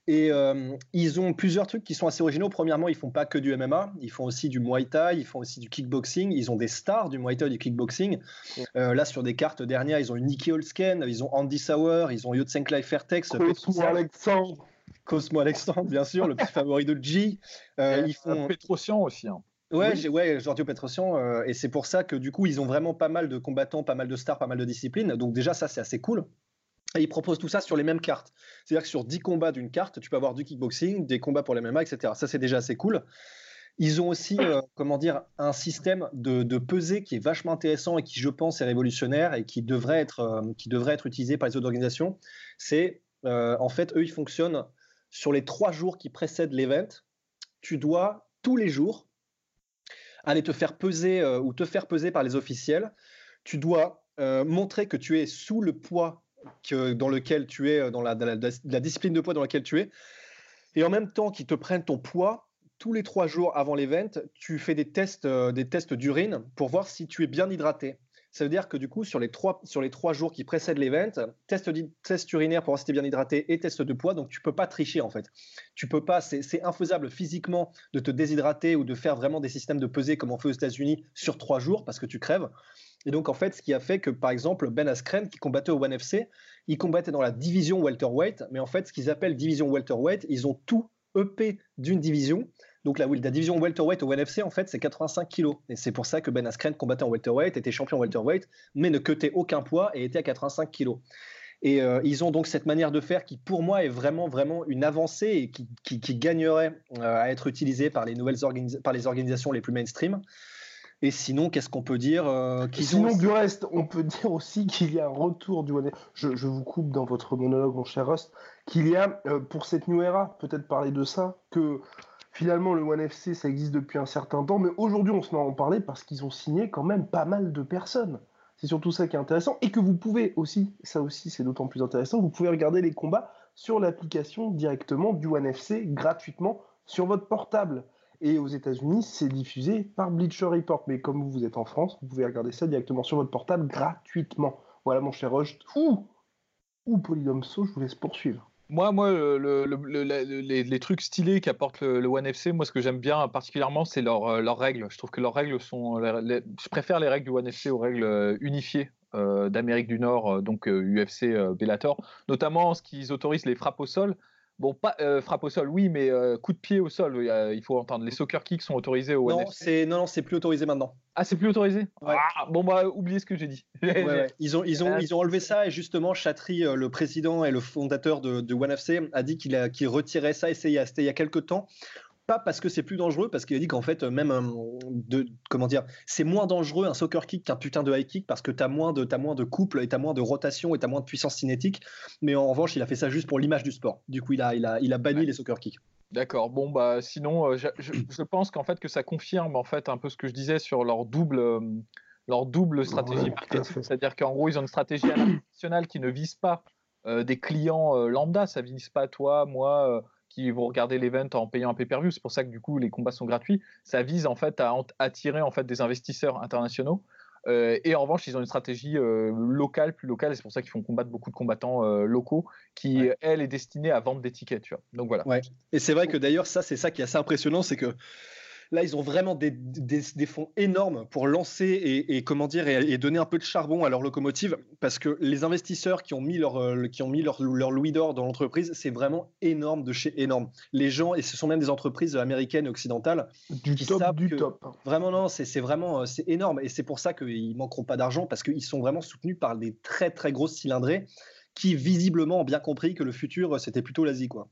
Et euh, ils ont plusieurs trucs qui sont assez originaux. Premièrement, ils font pas que du MMA, ils font aussi du Muay Thai, ils font aussi du kickboxing. Ils ont des stars du Muay Thai et du kickboxing. Euh, là, sur des cartes dernières, ils ont une Nikki Holsken, ils ont Andy Sauer, ils ont Yotsenklai Fairtex. Cosmo Alexandre. Cosmo Alexandre, bien sûr, le petit favori de G. Euh, ils font Petrosian aussi. Hein. Ouais, oui. ouais, Giorgio Petrosian, et c'est pour ça que du coup, ils ont vraiment pas mal de combattants, pas mal de stars, pas mal de disciplines. Donc déjà, ça, c'est assez cool. Et ils proposent tout ça sur les mêmes cartes. C'est-à-dire que sur 10 combats d'une carte, tu peux avoir du kickboxing, des combats pour les MMA, etc. Ça, c'est déjà assez cool. Ils ont aussi, euh, comment dire, un système de, de, pesée qui est vachement intéressant et qui, je pense, est révolutionnaire et qui devrait être, euh, qui devrait être utilisé par les autres organisations. C'est, euh, en fait, eux, ils fonctionnent sur les trois jours qui précèdent l'event. Tu dois, tous les jours, aller te faire peser ou te faire peser par les officiels. Tu dois montrer que tu es sous le poids dans lequel tu es, euh, dans la, discipline de poids dans laquelle tu es. Et en même temps qu'ils te prennent ton poids, tous les trois jours avant l'event, tu fais des tests, euh, des tests d'urine pour voir si tu es bien hydraté. Ça veut dire que du coup, sur les trois, sur les trois jours qui précèdent l'event, test, test urinaire pour voir si tu es bien hydraté et test de poids, donc tu peux pas tricher en fait. Tu peux pas, c'est infaisable physiquement de te déshydrater ou de faire vraiment des systèmes de pesée comme on fait aux États-Unis sur trois jours parce que tu crèves. Et donc, en fait, ce qui a fait que, par exemple, Ben Askren, qui combattait au One FC, il combattait dans la division welterweight, mais en fait, ce qu'ils appellent division welterweight, ils ont tout EP d'une division. Donc la, la division welterweight au One FC, en fait, c'est 85 kilos. Et c'est pour ça que Ben Askren combattait en welterweight, était champion welterweight, mais ne cutait aucun poids et était à 85 kilos. Et euh, ils ont donc cette manière de faire qui, pour moi, est vraiment, vraiment une avancée et qui, qui, gagnerait euh, à être utilisée par les nouvelles par les organisations les plus mainstream. Et sinon, qu'est-ce qu'on peut dire euh, Sinon, du reste, on peut dire aussi qu'il y a un retour du je, je, vous coupe dans votre monologue, mon cher Rust, qu'il y a, euh, pour cette New Era, peut-être parler de ça, que finalement, le One FC, ça existe depuis un certain temps, mais aujourd'hui, on se met en parler parce qu'ils ont signé quand même pas mal de personnes. C'est surtout ça qui est intéressant. Et que vous pouvez aussi, ça aussi, c'est d'autant plus intéressant, vous pouvez regarder les combats sur l'application directement du One FC gratuitement sur votre portable. Et aux États-Unis, c'est diffusé par Bleacher Report. Mais comme vous, êtes en France, vous pouvez regarder ça directement sur votre portable gratuitement. Voilà, mon cher Roche. Ou, ou Polydomso, je vous laisse poursuivre. Moi, moi les, trucs stylés qu'apporte le, One FC, moi, ce que j'aime bien particulièrement, c'est euh, leurs règles. Je trouve que leurs règles sont. je préfère les règles du One FC aux règles euh, unifiées euh, d'Amérique du Nord, donc UFC, Bellator, notamment ce qu'ils autorisent les frappes au sol. Bon, pas euh, frappe au sol, oui, mais euh, coup de pied au sol, il faut entendre. Les soccer kicks sont autorisés au non, c'est Non, non, c'est plus autorisé maintenant. Ah, c'est plus autorisé? Ah, Bon, bah, oubliez ce que j'ai dit. Ils, ont, ils, ont, ils ont enlevé ça et justement, Chatry, euh, le président et le fondateur de, de OneFC, a dit qu'il retirait ça et c'était il y a quelques temps pas parce que c'est plus dangereux, parce qu'il a dit qu'en fait, même de, comment dire, c'est moins dangereux un soccer kick qu'un putain de high kick parce que t'as moins de, as moins de couple et t'as moins de rotation et t'as moins de puissance cinétique. Mais en revanche, il a fait ça juste pour l'image du sport. Du coup, il a, il a, il a banni les soccer kicks. D'accord. Bon bah sinon, euh, je, pense qu'en fait que ça confirme en fait un peu ce que je disais sur leur double. Euh, leur double stratégie c'est-à-dire qu'en gros ils ont une stratégie nationale qui ne vise pas euh, des clients lambda, ça vise pas toi, moi, qui vont regarder l'event en payant un pay-per-view. C'est pour ça que du coup les combats sont gratuits. Ça vise en fait à attirer en fait des investisseurs internationaux. Euh, et en revanche, ils ont une stratégie euh, locale, plus locale, et c'est pour ça qu'ils font combattre beaucoup de combattants euh, locaux, qui, elle, est destinée à vendre des tickets. Tu vois. Donc voilà. Ouais. Et c'est vrai que d'ailleurs, ça, c'est ça qui est assez impressionnant, c'est que Là, ils ont vraiment des, des, fonds énormes pour lancer et, comment dire et, donner un peu de charbon à leur locomotive parce que les investisseurs qui ont mis leur euh, qui ont mis leur, leur louis d'or dans l'entreprise, c'est vraiment énorme de chez énorme. Les gens et ce sont même des entreprises américaines et occidentales du qui top du top. Vraiment non, c'est vraiment euh, c'est énorme et c'est pour ça qu'ils manqueront pas d'argent parce qu'ils sont vraiment soutenus par des très très grosses cylindrées qui visiblement ont bien compris que le futur c'était plutôt l'Asie quoi.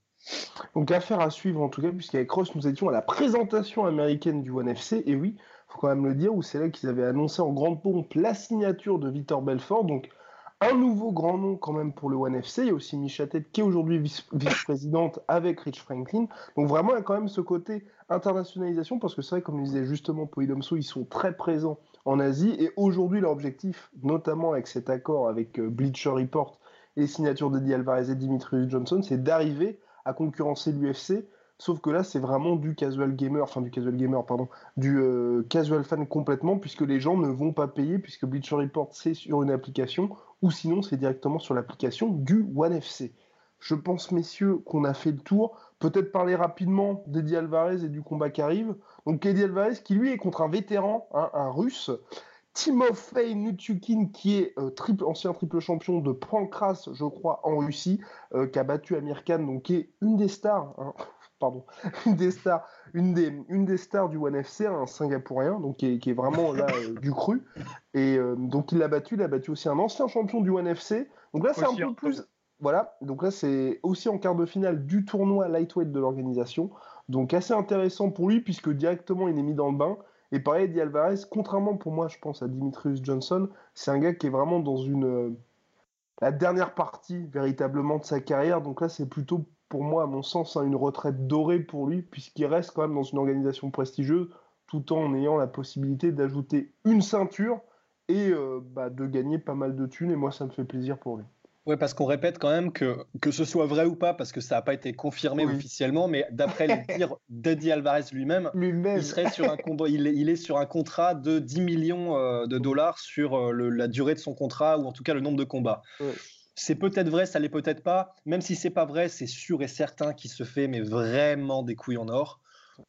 Donc affaire à suivre en tout cas, puisqu'avec Ross nous étions à la présentation américaine du One FC, et oui, faut quand même le dire, où c'est là qu'ils avaient annoncé en grande pompe la signature de Victor Belfort, donc un nouveau grand nom quand même pour le One FC. Il y a aussi Micha qui est aujourd'hui vice-présidente avec Rich Franklin. Donc vraiment, il y a quand même ce côté internationalisation, parce que c'est vrai, comme le disait justement Poidomso, ils sont très présents en Asie, et aujourd'hui leur objectif, notamment avec cet accord avec euh, Bleacher Report et les signatures de Alvarez et Dimitri Johnson, c'est d'arriver à concurrencer l'UFC. Sauf que là, c'est vraiment du casual gamer, enfin du casual gamer, pardon, du euh, casual fan complètement, puisque les gens ne vont pas payer, puisque Bleacher Report, c'est sur une application, ou sinon, c'est directement sur l'application du ONE FC. Je pense, messieurs, qu'on a fait le tour. Peut-être parler rapidement d'Eddie Alvarez et du combat qui arrive. Donc, Eddie Alvarez, qui lui est contre un vétéran, hein, un russe, Timofey Nutukin, qui est euh, triple, ancien triple champion de Pancras, je crois, en Russie, euh, qui a battu Amir Khan, donc qui est une des stars, hein, pardon, une des stars, une des, une des stars du One FC, un Singapourien, donc qui est, vraiment là euh, du cru. Et donc il l'a battu, il a battu aussi un ancien champion du One FC. Donc là, c'est un peu plus. Voilà, donc là, c'est aussi en quart de finale du tournoi lightweight de l'organisation. Donc assez intéressant pour lui, puisque directement il est mis dans le bain. Et pareil, Eddie Alvarez, contrairement pour moi, je pense à Dimitrius Johnson, c'est un gars qui est vraiment dans une euh, la dernière partie véritablement de sa carrière. Donc là, c'est plutôt pour moi, à mon sens, hein, une retraite dorée pour lui, puisqu'il reste quand même dans une organisation prestigieuse, tout en ayant la possibilité d'ajouter une ceinture et euh, bah, de gagner pas mal de thunes. Et moi, ça me fait plaisir pour lui. Oui, parce qu'on répète quand même que, que ce soit vrai ou pas, parce que ça n'a pas été confirmé officiellement, mais d'après les dires d'Eddie Alvarez lui-même, il, serait sur un, il, est, il est sur un contrat de 10 millions euh, de dollars sur euh, la durée de son contrat, ou en tout cas le nombre de combats. C'est peut-être vrai, ça l'est peut-être pas. Même si c'est pas vrai, c'est sûr et certain qu'il se fait mais vraiment des couilles en or.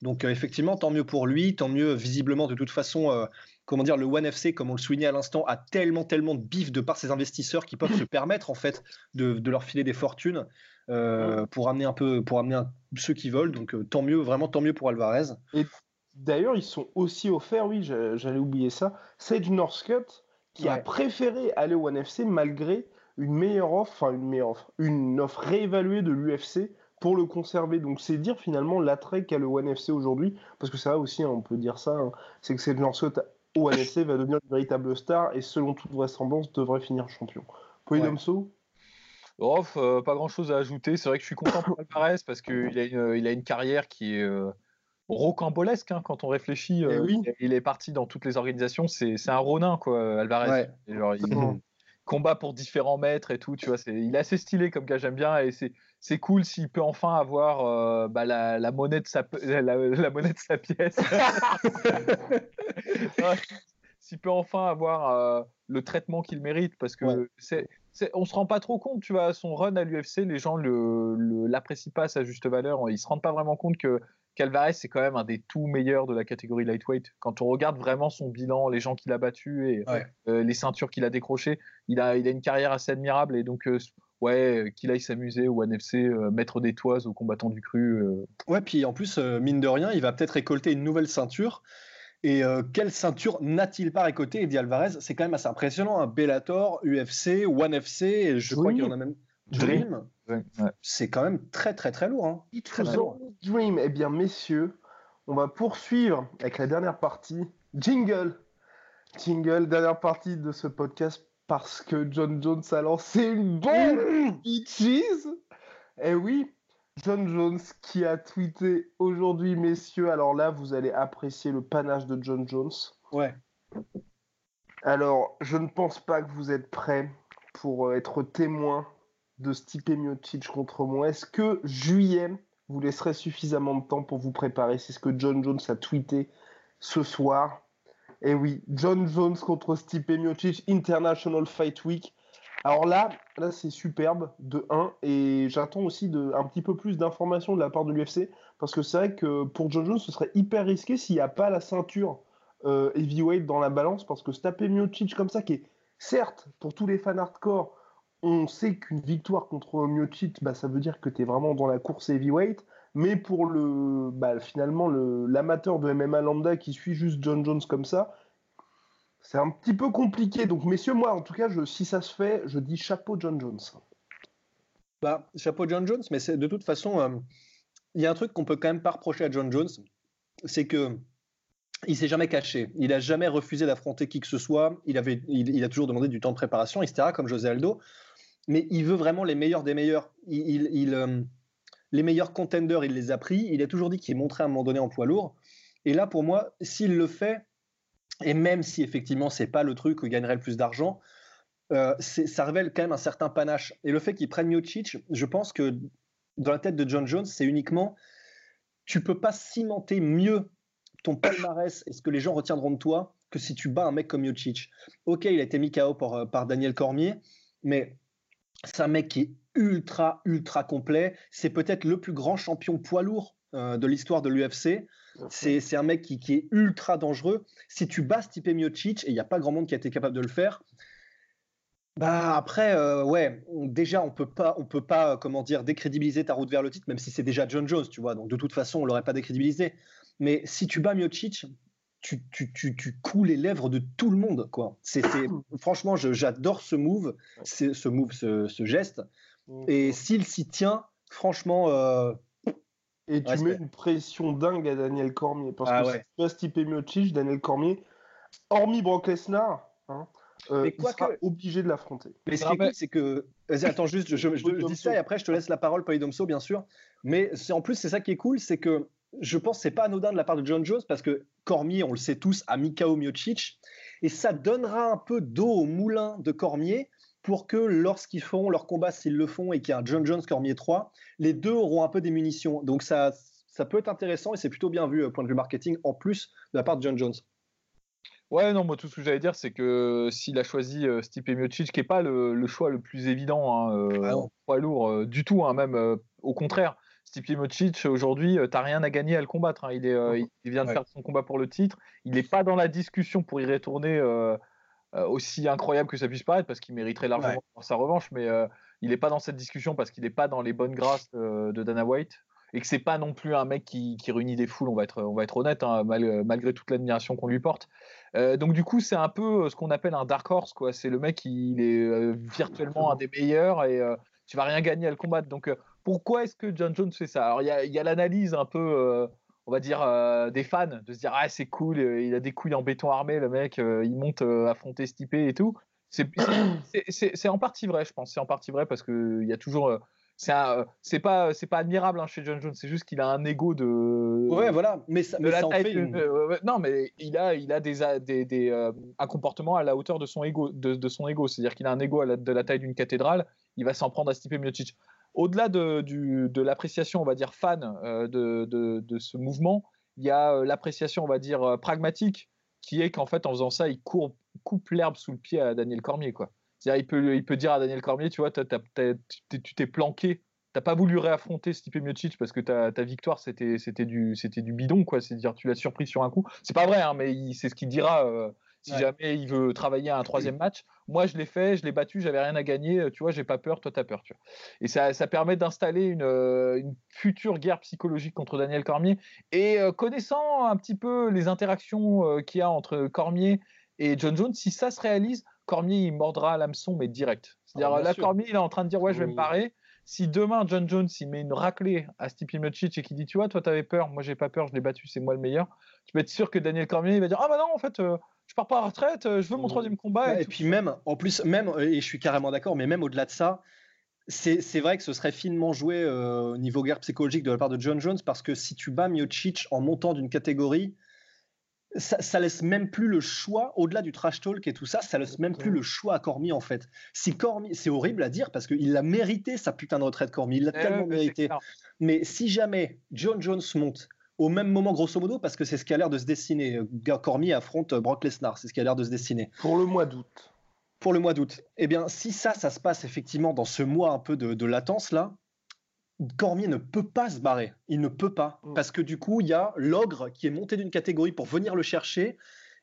Donc euh, effectivement, tant mieux pour lui, tant mieux visiblement de toute façon comment dire, le One FC, comme on le soulignait à l'instant, a tellement, tellement de bif de par ses investisseurs qui peuvent se permettre en fait de, leur filer des fortunes euh, pour amener un peu, pour amener ceux qui veulent. Donc euh, tant mieux, vraiment tant mieux pour Alvarez. Et d'ailleurs, ils sont aussi offerts, oui, j'allais oublier ça, Sage Northcutt qui a préféré aller au One FC malgré une meilleure offre, enfin une meilleure offre, une offre réévaluée de l'UFC pour le conserver. Donc c'est dire finalement l'attrait qu'a le One FC aujourd'hui, parce que ça aussi, hein, on peut dire ça, hein, c'est que Sage Northcutt ou NFC va devenir une véritable star et selon toute vraisemblance devrait finir champion. Polydomso ouais. Euh, pas grand chose à ajouter. C'est vrai que je suis content pour Alvarez parce qu'il a, une, il a une carrière qui est euh, rocambolesque hein, quand on réfléchit. Eh euh, il, est parti dans toutes les organisations. C'est, un Ronin, quoi, Alvarez. il combat pour différents maîtres et tout. Tu vois, il est assez stylé comme gars, j'aime bien. Et c'est, c'est cool s'il peut enfin avoir euh, bah, la, monnaie de sa, la, monnaie de sa pièce. s'il peut enfin avoir euh, le traitement qu'il mérite, parce que c'est, on se rend pas trop compte, tu vois, son run à l'UFC, les gens le, l'apprécient pas à sa juste valeur. Ils se rendent pas vraiment compte que Calvarez, c'est quand même un des tout meilleurs de la catégorie lightweight. Quand on regarde vraiment son bilan, les gens qu'il a battus et euh, les ceintures qu'il a décrochées, il a, il a une carrière assez admirable. Et donc, ouais, qu'il aille s'amuser au NFC, euh, mettre des toises aux combattants du cru. Euh. Ouais, puis en plus, euh, mine de rien, il va peut-être récolter une nouvelle ceinture. Et quelle ceinture n'a-t-il pas récolté Eddie Alvarez? C'est quand même assez impressionnant. un hein. Bellator, UFC, One FC, et je crois qu'il y en a même Dream. C'est quand même très très très lourd. Hein. Très, Dream. Eh bien, messieurs, on va poursuivre avec la dernière partie. Jingle. Jingle, dernière partie de ce podcast parce que John Jones a lancé une bombe cheese. Eh oui, John Jones qui a tweeté aujourd'hui, messieurs. Alors là, vous allez apprécier le panache de John Jones. Ouais. Alors, je ne pense pas que vous êtes prêts pour euh, être témoin de Stipe Miocic contre moi. Est-ce que juillet vous laisserez suffisamment de temps pour vous préparer? C'est ce que John Jones a tweeté ce soir. Et oui, John Jones contre Stipe Miocic, International Fight Week. Alors là, là c'est superbe de 1 et j'attends aussi de, un petit peu plus d'informations de la part de l'UFC parce que c'est vrai que pour John Jones, ce serait hyper risqué s'il n'y a pas la ceinture euh, heavyweight dans la balance parce que se taper Miocic comme ça, qui est certes pour tous les fans hardcore, on sait qu'une victoire contre Miocic, bah, ça veut dire que tu es vraiment dans la course heavyweight. Mais pour le, bah, finalement, l'amateur de MMA lambda qui suit juste John Jones comme ça, c'est un petit peu compliqué. Donc, messieurs, moi, en tout cas, je, si ça se fait, je dis chapeau John Jones. Bah, chapeau John Jones, mais de toute façon, euh, il y a un truc qu'on peut quand même pas reprocher à John Jones, c'est que il s'est jamais caché. Il a jamais refusé d'affronter qui que ce soit. Il, avait, il, a toujours demandé du temps de préparation, etc., comme José Aldo. Mais il veut vraiment les meilleurs des meilleurs. Il, euh, les meilleurs contenders, il les a pris. Il a toujours dit qu'il montrait à un moment donné en poids lourd. Et là, pour moi, s'il le fait, et même si effectivement c'est pas le truc où il gagnerait le plus d'argent, euh, ça révèle quand même un certain panache. Et le fait qu'il prenne Miocic, je pense que dans la tête de John Jones, c'est uniquement tu peux pas cimenter mieux ton palmarès et ce que les gens retiendront de toi que si tu bats un mec comme Miocic. Ok, il a été mis KO par, par Daniel Cormier, mais c'est un mec qui est ultra, ultra complet. C'est peut-être le plus grand champion poids lourd euh, de l'histoire de l'UFC. C'est un mec qui, qui, est ultra dangereux. Si tu bats Stipe Miocic, et il n'y a pas grand monde qui a été capable de le faire, bah après, euh, ouais, déjà on peut pas, on peut pas, euh, comment dire, décrédibiliser ta route vers le titre, même si c'est déjà John Jones, tu vois. Donc de toute façon, on l'aurait pas décrédibilisé. Mais si tu bats Miocic, tu, tu, tu, tu coules les lèvres de tout le monde, quoi. C'est, franchement, j'adore ce move, ce move, ce, ce geste. Mmh. Et s'il s'y tient, franchement. Euh, et tu mets une pression dingue à Daniel Cormier. Parce ah que si tu pas Stipe Miocic, Daniel Cormier, hormis Brock Lesnar, hein, euh, il sera obligé de l'affronter. Mais ce qui est cool, c'est que. Vas-y, attends, juste, je, je, dis ça et après je te laisse la parole, Polydomso, bien sûr. Mais en plus, c'est ça qui est cool, c'est que je pense que c'est pas anodin de la part de John Jones parce que Cormier, on le sait tous, a Mikao Miocic. Et ça donnera un peu d'eau au moulin de Cormier pour que lorsqu'ils font leur combat, s'ils le font, et qu'il y a un John Jones Cormier 3, les deux auront un peu des munitions. Donc ça, ça peut être intéressant et c'est plutôt bien vu au euh, point de vue marketing en plus de la part de John Jones. Ouais, non, moi tout ce que j'allais dire, c'est que s'il a choisi euh, Stipe Miocic, qui n'est pas le, choix le plus évident, hein, euh, ah pas lourd euh, du tout, hein, même au contraire. Stipe Miocic, aujourd'hui, tu t'as rien à gagner à le combattre. Hein. Il, est, il, vient de faire son combat pour le titre. Il n'est pas dans la discussion pour y retourner aussi incroyable que ça puisse paraître, parce qu'il mériterait largement sa revanche, mais il n'est pas dans cette discussion parce qu'il n'est pas dans les bonnes grâces de Dana White et que c'est pas non plus un mec qui, réunit des foules, on va être, on va être honnête, hein, malgré toute l'admiration qu'on lui porte. Euh, donc du coup, c'est un peu euh, ce qu'on appelle un dark horse, quoi. C'est le mec qui il est euh, virtuellement un des meilleurs et tu vas rien gagner à le combattre. Donc pourquoi est-ce que John Jones fait ça? Alors il y a, l'analyse un peu on va dire des fans de se dire ah c'est cool il a des couilles en béton armé le mec il monte affronter Stipe et tout. C'est en partie vrai je pense c'est en partie vrai parce que il y a toujours euh, c'est pas c'est pas admirable hein, chez John Jones c'est juste qu'il a un ego de ouais voilà mais ça, mais ça en fait non mais il a il a des, des, des euh, un comportement à la hauteur de son ego de, de son ego. C'est-à-dire qu'il a un ego à la, de la taille d'une cathédrale il va s'en prendre à Stipe Miocic au-delà de, l'appréciation on va dire fan euh, de, ce mouvement il y a l'appréciation on va dire pragmatique qui est qu'en fait en faisant ça il coupe l'herbe sous le pied à Daniel Cormier quoi il peut, il peut dire à Daniel Cormier, tu vois, tu t'es planqué, t'as pas voulu réaffronter Stipe Miocic parce que ta, victoire c'était du, du bidon, quoi. C'est-à-dire tu l'as surpris sur un coup. C'est pas vrai, hein, mais c'est ce qu'il dira euh, si jamais il veut travailler à un troisième match. Moi, je l'ai fait, je l'ai battu, j'avais rien à gagner. Tu vois, j'ai pas peur, toi t'as peur, tu vois. Et ça, ça permet d'installer une, euh, une, future guerre psychologique contre Daniel Cormier. Et euh, connaissant un petit peu les interactions qu'il y a entre Cormier et John Jones, si ça se réalise, Cormier, il mordra l'hameçon, mais direct. C'est-à-dire, ah, là, Cormier, il est en train de dire, ouais, je vais me parer. Si demain, John Jones, il met une raclée à Stipe Miocic et qu'il dit, tu vois, toi, t'avais peur, moi, j'ai pas peur, je l'ai battu, c'est moi le meilleur, tu peux être sûr que Daniel Cormier, il va dire, ah bah non, en fait, euh, je pars pas à la retraite, euh, je veux mon troisième combat. et, puis même, en plus, même, et je suis carrément d'accord, mais même au-delà de ça, c'est vrai que ce serait finement joué euh, au niveau guerre psychologique de la part de John Jones parce que si tu bats Miocic en montant d'une catégorie, ça, laisse même plus le choix, au-delà du trash talk et tout ça, ça laisse même plus le choix à Cormier en fait. Si Cormier, c'est horrible à dire parce qu'il a mérité sa putain de retraite Cormier, il l'a eh tellement mérité. Mais si jamais John Jones monte au même moment grosso modo, parce que c'est ce qui a l'air de se dessiner, Cormier affronte Brock Lesnar, c'est ce qui a l'air de se dessiner. Pour le mois d'août. Pour le mois d'août. Eh bien, si ça, ça se passe effectivement dans ce mois un peu de, de latence là, Cormier ne peut pas se barrer. Il ne peut pas. Mm. Parce que du coup, il y a l'ogre qui est monté d'une catégorie pour venir le chercher.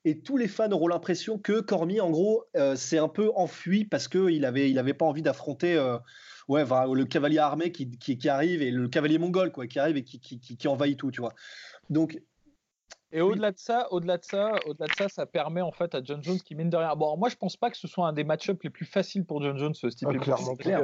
Et tous les fans auront l'impression que Cormier, en gros, euh, s'est un peu enfui parce qu'il n'avait il avait pas envie d'affronter euh, ouais, le cavalier armé qui, qui, arrive et le cavalier mongol quoi, qui arrive et qui, qui, envahit tout. Tu vois. Donc. Et au-delà de ça, au-delà de ça, au-delà de ça, ça permet en fait à John Jones qui mine de rien. Bon, moi je pense pas que ce soit un des match-ups les plus faciles pour John Jones, ce type. Ah, clairement, clair,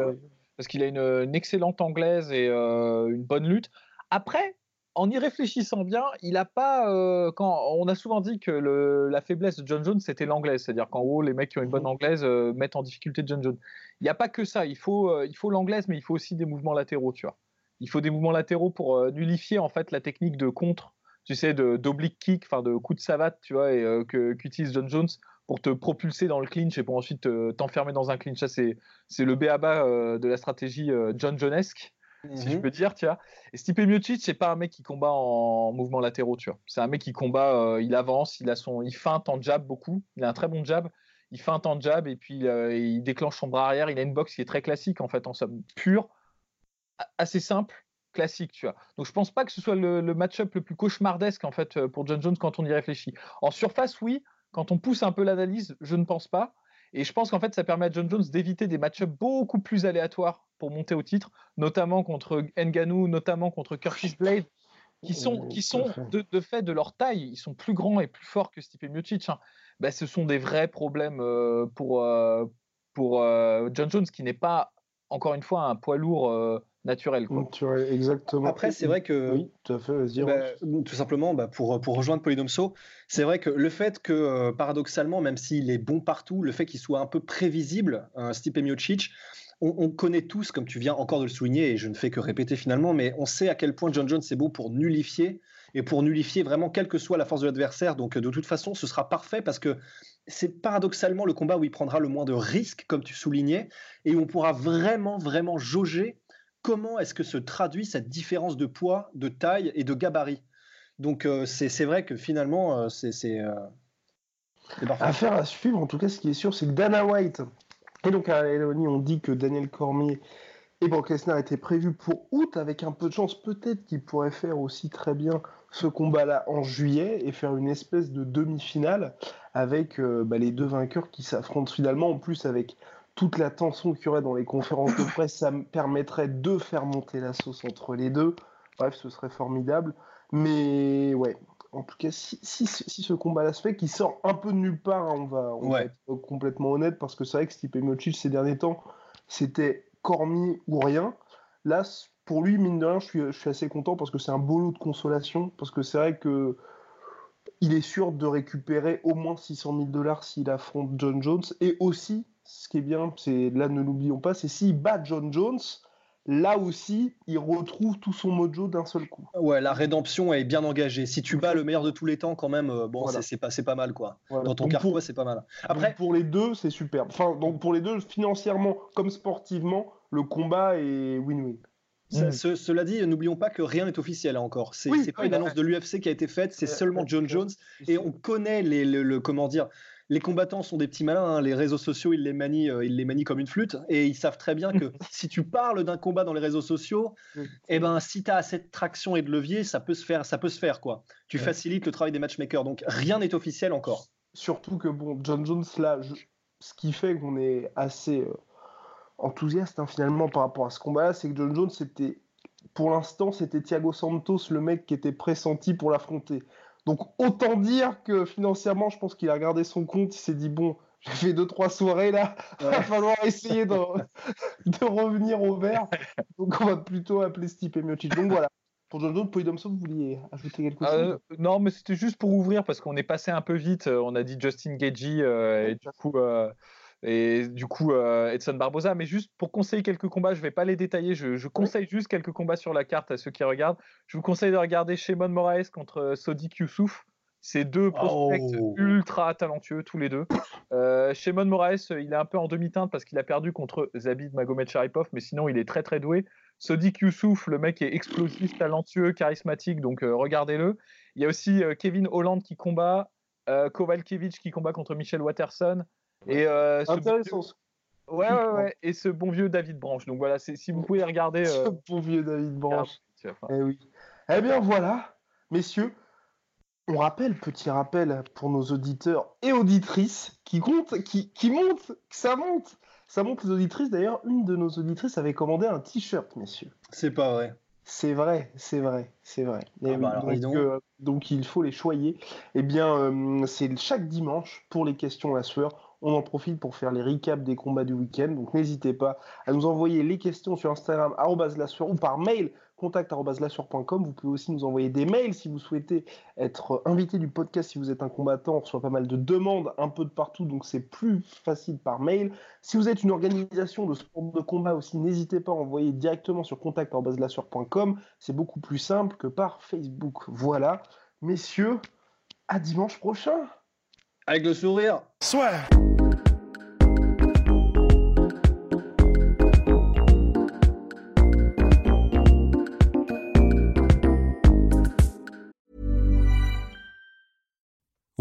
parce qu'il a une, excellente anglaise et euh, une bonne lutte. Après, en y réfléchissant bien, il a pas. Euh, quand on a souvent dit que la faiblesse de John Jones c'était l'anglaise, c'est-à-dire qu'en haut les mecs qui ont une bonne anglaise euh, mettent en difficulté John Jones. Il n'y a pas que ça. Il faut, il faut l'anglaise, mais il faut aussi des mouvements latéraux, tu vois. Il faut des mouvements latéraux pour nullifier en fait la technique de contre, tu sais, d'oblique kick, enfin de coup de savate, tu vois, et qu'utilise John Jones pour te propulser dans le clinch et pour ensuite t'enfermer dans un clinch. Ça, c'est, c'est le béaba euh, de la stratégie euh, John Jonesque. Si je mhm. peux dire, tu vois. Et Stipe Miocic, c'est pas un mec qui combat en mouvement latéraux, tu vois. C'est un mec qui combat, euh, il avance, il a son, il feinte en jab beaucoup. Il a un très bon jab. Il feinte en jab et puis euh, il déclenche son bras arrière. Il a une boxe qui est très classique en fait, en somme pure, assez simple, classique, tu vois. Donc je pense pas que ce soit le, le match-up le plus cauchemardesque en fait pour John Jones quand on y réfléchit. En surface, oui. Quand on pousse un peu l'analyse, je ne pense pas. Et je pense qu'en fait, ça permet à John Jones d'éviter des match-ups beaucoup plus aléatoires pour monter au titre, notamment contre Nganou, notamment contre Curtis Blade, qui sont, qui sont de, fait de leur taille, ils sont plus grands et plus forts que Stipe Miocic. Hein. Bah, ce sont des vrais problèmes euh, pour, euh, pour euh, John Jones, qui n'est pas, encore une fois, un poids lourd naturel. exactement. Après, c'est vrai que. Oui, tout à fait, bah, tout simplement, bah, pour, pour rejoindre Polydomso, c'est vrai que le fait que, euh, paradoxalement, même s'il est bon partout, le fait qu'il soit un peu prévisible, un Stipe Miocic, on, connaît tous, comme tu viens encore de le souligner, et je ne fais que répéter finalement, mais on sait à quel point John Jones est beau pour nullifier, et pour nullifier vraiment quelle que soit la force de l'adversaire. Donc de toute façon, ce sera parfait parce que c'est paradoxalement le combat où il prendra le moins de risques, comme tu soulignais, et où on pourra vraiment, vraiment jauger comment est-ce que se traduit cette différence de poids, de taille et de gabarit? Donc euh, c'est vrai que finalement, euh, c'est... Euh, Affaire à suivre, en tout cas ce qui est sûr, c'est que Dana White et donc à Eloni ont dit que Daniel Cormier et Brock Lesnar étaient prévus pour août, avec un peu de chance peut-être qu'ils pourraient faire aussi très bien ce combat-là en juillet et faire une espèce de demi-finale avec bah, les deux vainqueurs qui s'affrontent finalement, en plus avec toute la tension qu'il y aurait dans les conférences de presse, ça me permettrait de faire monter la sauce entre les deux. Bref, ce serait formidable. Mais ouais, en tout cas, si, ce combat-là se fait, qui sort un peu de nulle part, hein, on, va, être complètement honnête, parce que c'est vrai que Stipe Miocic, ces derniers temps, c'était Cormier ou rien. Là, pour lui, mine de rien, je suis, je suis assez content parce que c'est un beau lot de consolation, parce que c'est vrai que il est sûr de récupérer au moins 600 000 dollars s'il affronte John Jones, et aussi, ce qui est bien, c'est là ne l'oublions pas, c'est s'il bat John Jones, là aussi, il retrouve tout son mojo d'un seul coup. Ouais, la rédemption est bien engagée. Si tu bats le meilleur de tous les temps, quand même, euh, bon, c'est pas, pas mal, quoi. Dans ton carrefour, c'est pas mal. Après, pour les deux, c'est superbe. Enfin, donc pour les deux, financièrement comme sportivement, le combat est win-win. Mm. cela dit, n'oublions pas que rien n'est officiel encore. C'est pas une annonce de l'UFC qui a été faite, c'est seulement John Jones. Et on connaît les, le, comment dire, les combattants sont des petits malins, hein. les réseaux sociaux, ils les, manient, euh, ils les manient comme une flûte, et ils savent très bien que si tu parles d'un combat dans les réseaux sociaux, eh ben, si tu as assez de traction et de levier, ça peut se faire, ça peut se faire quoi. Tu facilites le travail des matchmakers, donc rien n'est officiel encore. Surtout que bon, John Jones là, ce qui fait qu'on est assez euh, enthousiaste hein, finalement par rapport à ce combat-là, c'est que John Jones c'était pour l'instant, c'était Thiago Santos, le mec qui était pressenti pour l'affronter. Donc autant dire que financièrement, je pense qu'il a regardé son compte, il s'est dit bon, j'ai fait deux trois soirées là, il va falloir essayer de, revenir au vert. Donc on va plutôt appeler Stipe Miocic. Donc voilà. Pour John Jones, vous vouliez ajouter quelque chose? euh, Non, mais c'était juste pour ouvrir parce qu'on est passé un peu vite. On a dit Justin Gagey euh, et du coup. Euh, et du coup euh, Edson Barbosa. Mais juste pour conseiller quelques combats, je ne vais pas les détailler, je, conseille juste quelques combats sur la carte à ceux qui regardent. Je vous conseille de regarder Shimon Moraes contre euh, Sodik Youssouf. C'est deux prospects oh. ultra talentueux tous les deux. Euh, Shimon Moraes, il est un peu en demi-teinte parce qu'il a perdu contre Zabid Magomed Sharipov, mais sinon il est très très doué. Sodik Youssouf, le mec est explosif, talentueux, charismatique, donc regardez-le. Il y a aussi Kevin Holland qui combat, Kovalkiewicz qui combat contre Michel Watterson. Et euh, Intéressant. Ouais, ouais, ouais, Et ce bon vieux David Branche. Donc voilà, si vous pouvez regarder. Ce euh, bon vieux David Branche. Eh oui. Eh bien voilà, messieurs. On rappelle, petit rappel pour nos auditeurs et auditrices qui comptent, qui, qui montent, ça monte. Ça monte les auditrices. D'ailleurs, une de nos auditrices avait commandé un t-shirt, messieurs. C'est pas vrai. C'est vrai, c'est vrai, c'est vrai. Ah bah donc, euh, donc, il faut les choyer. Eh bien, c'est chaque dimanche pour les questions à sueur on en profite pour faire les recaps des combats du week-end. Donc n'hésitez pas à nous envoyer les questions sur Instagram ou par mail contact.lassure.com. Vous pouvez aussi nous envoyer des mails si vous souhaitez être invité du podcast. Si vous êtes un combattant, on reçoit pas mal de demandes un peu de partout, donc c'est plus facile par mail. Si vous êtes une organisation de sport de combat aussi, n'hésitez pas à envoyer directement sur contact.lassure.com. C'est beaucoup plus simple que par Facebook. Voilà, messieurs, à dimanche prochain. Avec le sourire. Soit.